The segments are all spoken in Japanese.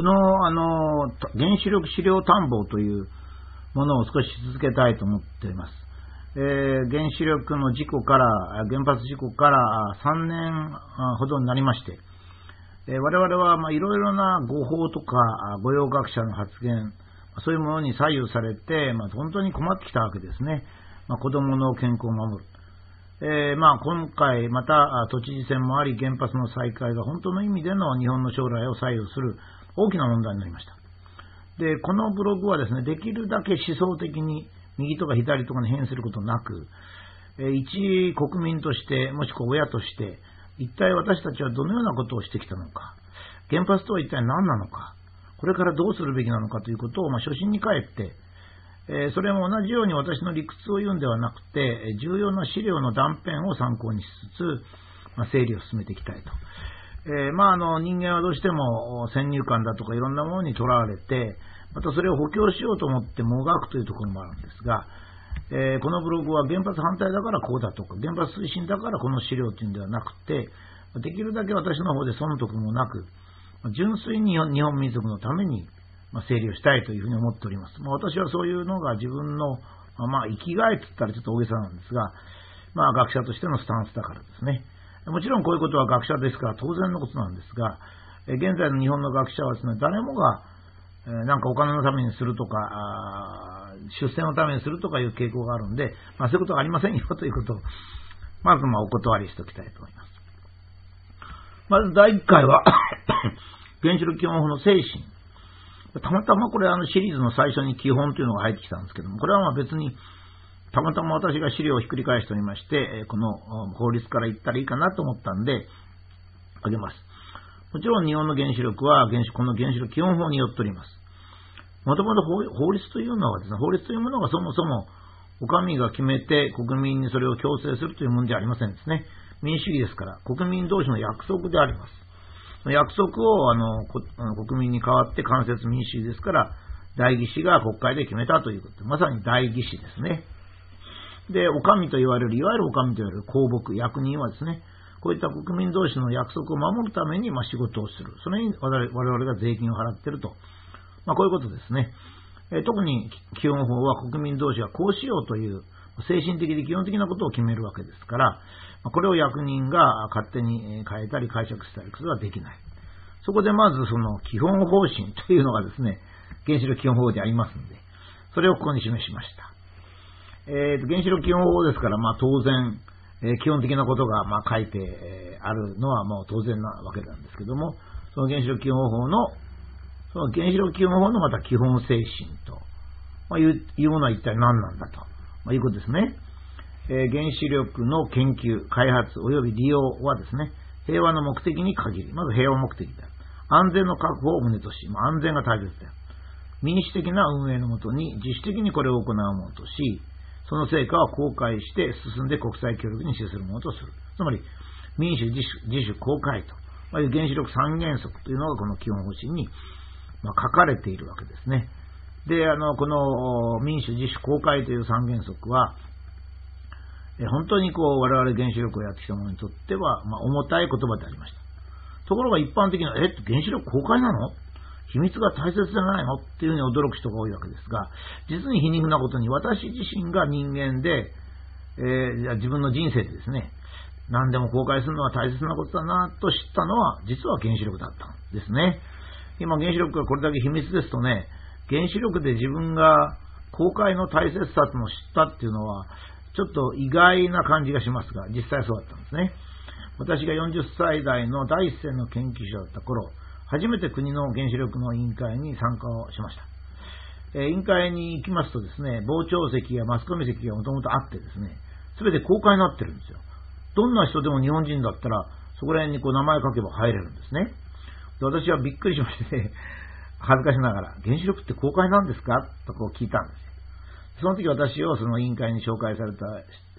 この、あの、原子力資料探訪というものを少し続けたいと思っています。えー、原子力の事故から、原発事故から3年ほどになりまして、えー、我々はいろいろな誤報とか御用学者の発言、そういうものに左右されて、まあ、本当に困ってきたわけですね。まあ、子供の健康を守る。えー、まあ、今回、また都知事選もあり、原発の再開が本当の意味での日本の将来を左右する大きな問題になりました。で、このブログはですね、できるだけ思想的に右とか左とかに変することなく、えー、一国民として、もしくは親として、一体私たちはどのようなことをしてきたのか、原発とは一体何なのか、これからどうするべきなのかということを、まあ、初心に帰って、え、それも同じように私の理屈を言うんではなくて、重要な資料の断片を参考にしつつ、まあ、整理を進めていきたいと。えー、まあ、あの人間はどうしても先入観だとかいろんなものにとらわれて、またそれを補強しようと思ってもがくというところもあるんですが、えー、このブログは原発反対だからこうだとか、原発推進だからこの資料というんではなくて、できるだけ私の方で損得もなく、純粋に日本民族のために整理をしたいというふうに思っております。まあ、私はそういうのが自分の、まあ、生きがいと言ったらちょっと大げさなんですが、まあ、学者としてのスタンスだからですね。もちろんこういうことは学者ですから当然のことなんですが、現在の日本の学者はですね、誰もが、なんかお金のためにするとか、出世のためにするとかいう傾向があるんで、まあ、そういうことがありませんよということを、まずまお断りしておきたいと思います。まず第1回は 原子力基本法の精神。たまたまこれあのシリーズの最初に基本というのが入ってきたんですけども、これはま別にたまたま私が資料をひっくり返しておりまして、この法律から言ったらいいかなと思ったんで、あげます。もちろん日本の原子力は原子この原子力基本法によっております。もともと法律というのはですね、法律というものがそもそもお上が決めて国民にそれを強制するというものじゃありませんですね。民主主義ですから、国民同士の約束であります。約束をあの国民に代わって間接民主主義ですから、代議士が国会で決めたということ、まさに代議士ですね。で、お上と言われる、いわゆるお上と言われる公僕、役人はですね、こういった国民同士の約束を守るために、まあ、仕事をする。それに我々が税金を払っていると。まあ、こういうことですね。え特に基本法は国民同士がこうしようという精神的で基本的なことを決めるわけですから、これを役人が勝手に変えたり解釈したりすることはできない。そこでまずその基本方針というのがですね、原子力基本法でありますので、それをここに示しました。えー、原子力基本法ですから、まあ当然、え、基本的なことがまあ書いて、え、あるのはもう当然なわけなんですけども、その原子力基本法の、その原子力基本法のまた基本精神と、まあ、いういうものは一体何なんだと、まあ、いうことですね。え原子力の研究、開発及び利用はですね、平和の目的に限り、まず平和目的である。安全の確保を旨とし、まあ、安全が大切である。民主的な運営のもとに自主的にこれを行うものとし、その成果を公開して進んで国際協力に資するものとする。つまり、民主自主自主公開と、まあ、いう原子力三原則というのがこの基本方針に、ま、書かれているわけですね。で、あの、この民主自主公開という三原則は、本当にこう我々原子力をやってきた者にとっては、まあ、重たい言葉でありました。ところが一般的には、え、原子力公開なの？秘密が大切じゃないの？っていうふうに驚く人が多いわけですが、実に皮肉なことに私自身が人間で、えー、自分の人生でですね、何でも公開するのは大切なことだなと知ったのは、実は原子力だったんですね。今原子力がこれだけ秘密ですとね、原子力で自分が公開の大切さとの知ったっていうのは、ちょっと意外な感じがしますが、実際そうだったんですね。私が40歳代の第一線の研究者だった頃、初めて国の原子力の委員会に参加をしました。え委員会に行きますとですね、傍聴席やマスコミ席がもともとあってですね、すべて公開になってるんですよ。どんな人でも日本人だったら、そこら辺にこう名前書けば入れるんですね。で私はびっくりしまして、恥ずかしながら、原子力って公開なんですか？とこう聞いたんですよ。その時私をその委員会に紹介された、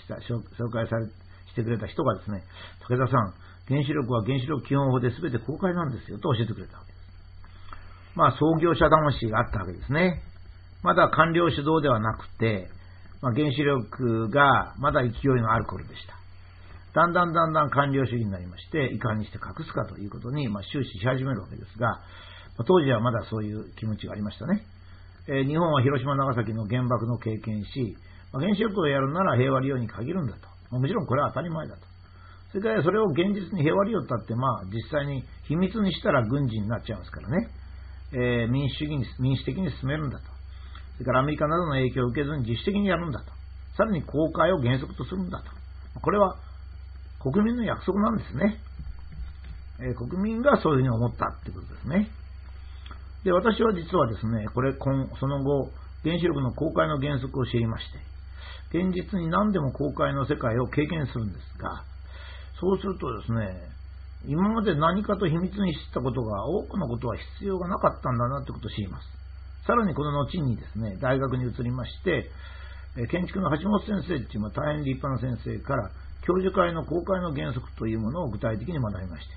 した紹介されしてくれた人がですね、武田さん、原子力は原子力基本法で全て公開なんですよと教えてくれたわけです。まあ創業者魂があったわけですね。まだ官僚主導ではなくて、まあ、原子力がまだ勢いのある頃でした。だんだんだんだん官僚主義になりまして、いかにして隠すかということに、まあ、終始し始めるわけですが、ま当時はまだそういう気持ちがありましたね。え日本は広島、長崎の原爆の経験し、ま原子力をやるなら平和利用に限るんだと。もちろんこれは当たり前だと。それからそれを現実に平和利用ったって、まあ実際に秘密にしたら軍事になっちゃいますからね。えー、民主主義に、民主的に進めるんだと。それからアメリカなどの影響を受けずに自主的にやるんだと。さらに公開を原則とするんだと。これは国民の約束なんですね。えー、国民がそういうふうに思ったってことですね。で、私は実はですね、これ今、その後、原子力の公開の原則を知りまして、現実に何でも公開の世界を経験するんですが、そうするとですね、今まで何かと秘密にしてたことが多くのことは必要がなかったんだなということを知ります。さらにこの後にですね、大学に移りまして、建築の橋本先生っていう大変立派な先生から教授会の公開の原則というものを具体的に学びまして、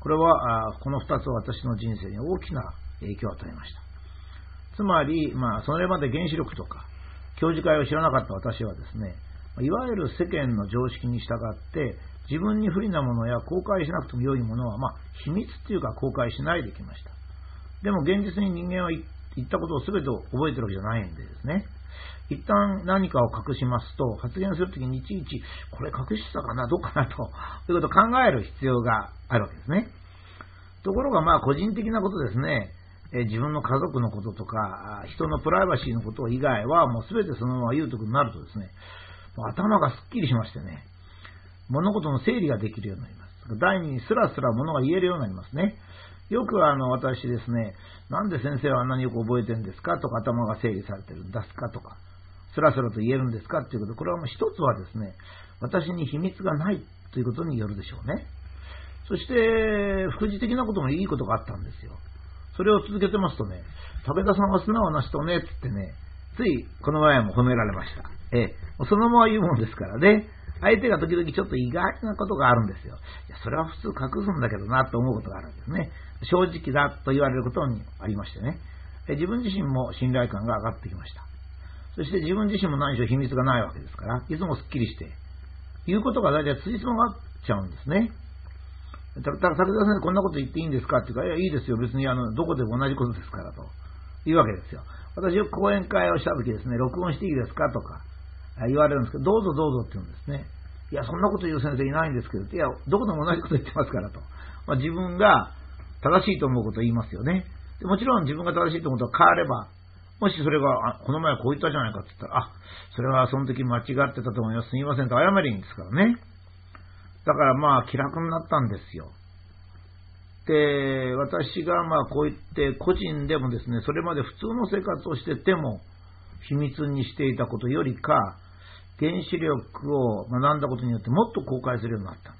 これはこの2つは私の人生に大きな影響を与えました。つまり、まあ、それまで原子力とか教授会を知らなかった私はですね、いわゆる世間の常識に従って自分に不利なものや公開しなくても良いものは、まあ、秘密っていうか公開しないできました。でも現実に人間は言ったことを全て覚えてるわけじゃないんでですね、一旦何かを隠しますと、発言するときにいちいち、これ隠してたかな、どうかなと、ということを考える必要があるわけですね。ところが、まあ、個人的なことですね、え自分の家族のこととか、人のプライバシーのこと以外は、もう全てそのまま言うとくになるとですね、頭がすっきりしましてね、物事の整理ができるようになります。第二にスラスラ物が言えるようになりますね。よくあの私ですね、なんで先生はあんなによく覚えてるんですか？とか頭が整理されてるんですか？とか、スラスラと言えるんですか？っていうこと、これはもう一つはですね、私に秘密がないということによるでしょうね。そして、副次的なこともいいことがあったんですよ。それを続けてますとね、武田さんは素直な人ね、つってね、ついこの前も褒められました。ええ、そのまま言うもんですからね。相手が時々ちょっと意外なことがあるんですよ。いや、それは普通隠すんだけどなと思うことがあるんですね。正直だと言われることにありましてね。自分自身も信頼感が上がってきました。そして自分自身も何しろ秘密がないわけですから、いつもすっきりして、言うことが大体ついつまがっちゃうんですね。ただ、武田先生こんなこと言っていいんですかっていうか、いや、いいですよ。別にあの、どこでも同じことですからと。いうわけですよ。私よく講演会をした時ですね、録音していいですかとか言われるんですけど、どうぞどうぞって言うんですね。いや、そんなこと言う先生いないんですけど、いや、どこでも同じこと言ってますからと。まあ、自分が正しいと思うことを言いますよね。でもちろん自分が正しいと思うことが変われば、もしそれが、この前こう言ったじゃないかって言ったら、あ、それはその時間違ってたと思います。すみませんと謝りんですからね。だからまあ気楽になったんですよ。で、私がまあこう言って個人でもですね、それまで普通の生活をしてても秘密にしていたことよりか、原子力を学んだことによってもっと公開するようになったんで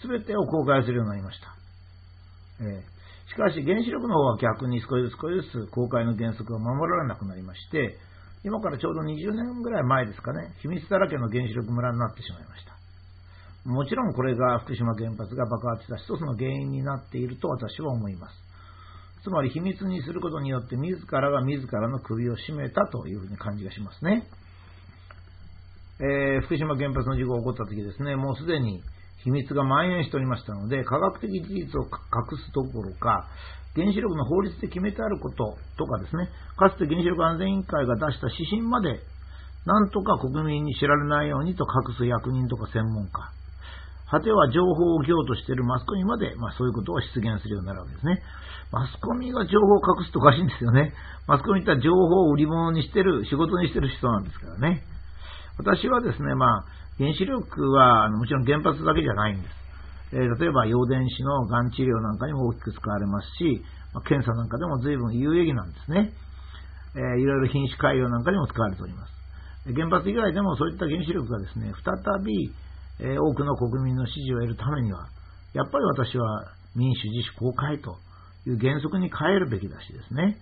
す。すべてを公開するようになりました。えー、しかし原子力の方は逆に少しずつ少しずつ公開の原則が守られなくなりまして、今からちょうど20年ぐらい前ですかね、秘密だらけの原子力村になってしまいました。もちろんこれが福島原発が爆発した一つの原因になっていると私は思います。つまり秘密にすることによって自らが自らの首を絞めたというふうに感じがしますね。えー、福島原発の事故が起こった時ですね、もうすでに秘密が蔓延しておりましたので、科学的事実を隠すどころか、原子力の法律で決めてあることとかですね、かつて原子力安全委員会が出した指針まで、なんとか国民に知られないようにと隠す役人とか専門家、果ては情報を業としているマスコミまで、まあ、そういうことを出現するようになるわけですね。マスコミが情報を隠すとおかしいんですよね。マスコミって情報を売り物にしてる、仕事にしてる人なんですからね。私はですね、まあ、原子力はもちろん原発だけじゃないんです。えー、例えば、陽電子のがん治療なんかにも大きく使われますし、まあ、検査なんかでも随分有意義なんですね。えー、いろいろ品種改良なんかにも使われております。原発以外でもそういった原子力がですね、再びえ多くの国民の支持を得るためには、やっぱり私は民主自主公開という原則に変えるべきだしですね、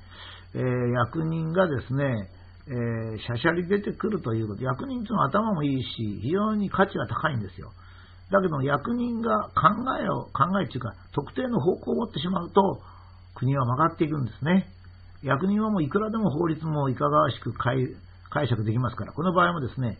えー、役人がですね、えー、しゃしゃり出てくるということ、役人というのは頭もいいし、非常に価値が高いんですよ。だけど役人が考えを、考えというか、特定の方向を持ってしまうと、国は曲がっていくんですね。役人はもういくらでも法律もいかがわしく解釈できますから、この場合もですね、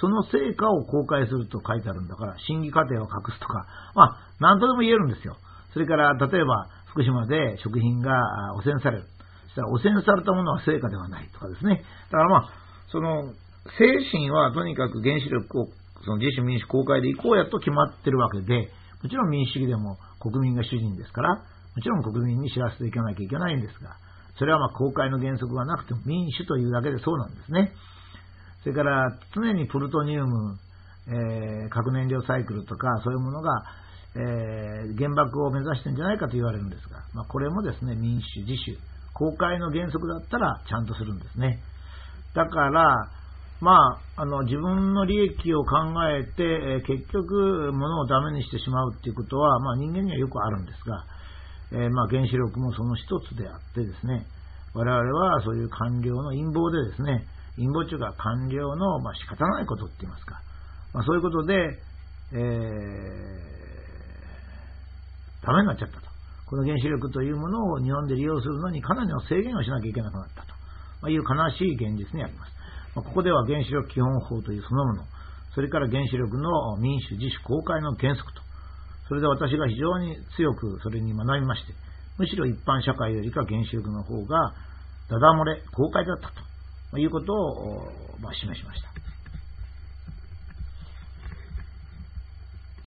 その成果を公開すると書いてあるんだから、審議過程を隠すとか、まあ、なんとでも言えるんですよ。それから例えば福島で食品が汚染される。したら汚染されたものは成果ではないとかですね。だからまあ、その精神はとにかく原子力をその自主民主公開でいこうやと決まってるわけで、もちろん民主主義でも国民が主人ですから、もちろん国民に知らせていかなきゃいけないんですが、それはまあ公開の原則がなくても民主というだけでそうなんですね。それから常にプルトニウム、えー、核燃料サイクルとかそういうものが、えー、原爆を目指してるんじゃないかと言われるんですが、まあ、これもですね、民主、自主、公開の原則だったらちゃんとするんですね。だから、まあ、あの自分の利益を考えて、えー、結局、物をダメにしてしまうっていうことは、まあ、人間にはよくあるんですが、えー、まあ、原子力もその一つであってですね、我々はそういう官僚の陰謀でですね、陰謀中が官僚の、まあ、仕方ないことって言いますか、まあ、そういうことで、えー、ダメになっちゃった。この原子力というものを日本で利用するのにかなりの制限をしなきゃいけなくなったという悲しい現実にあります。ここでは原子力基本法というそのもの、それから原子力の民主、自主、公開の原則と、それで私が非常に強くそれに学びまして、むしろ一般社会よりか原子力の方がダダ漏れ、公開だったということを、ま、示しました。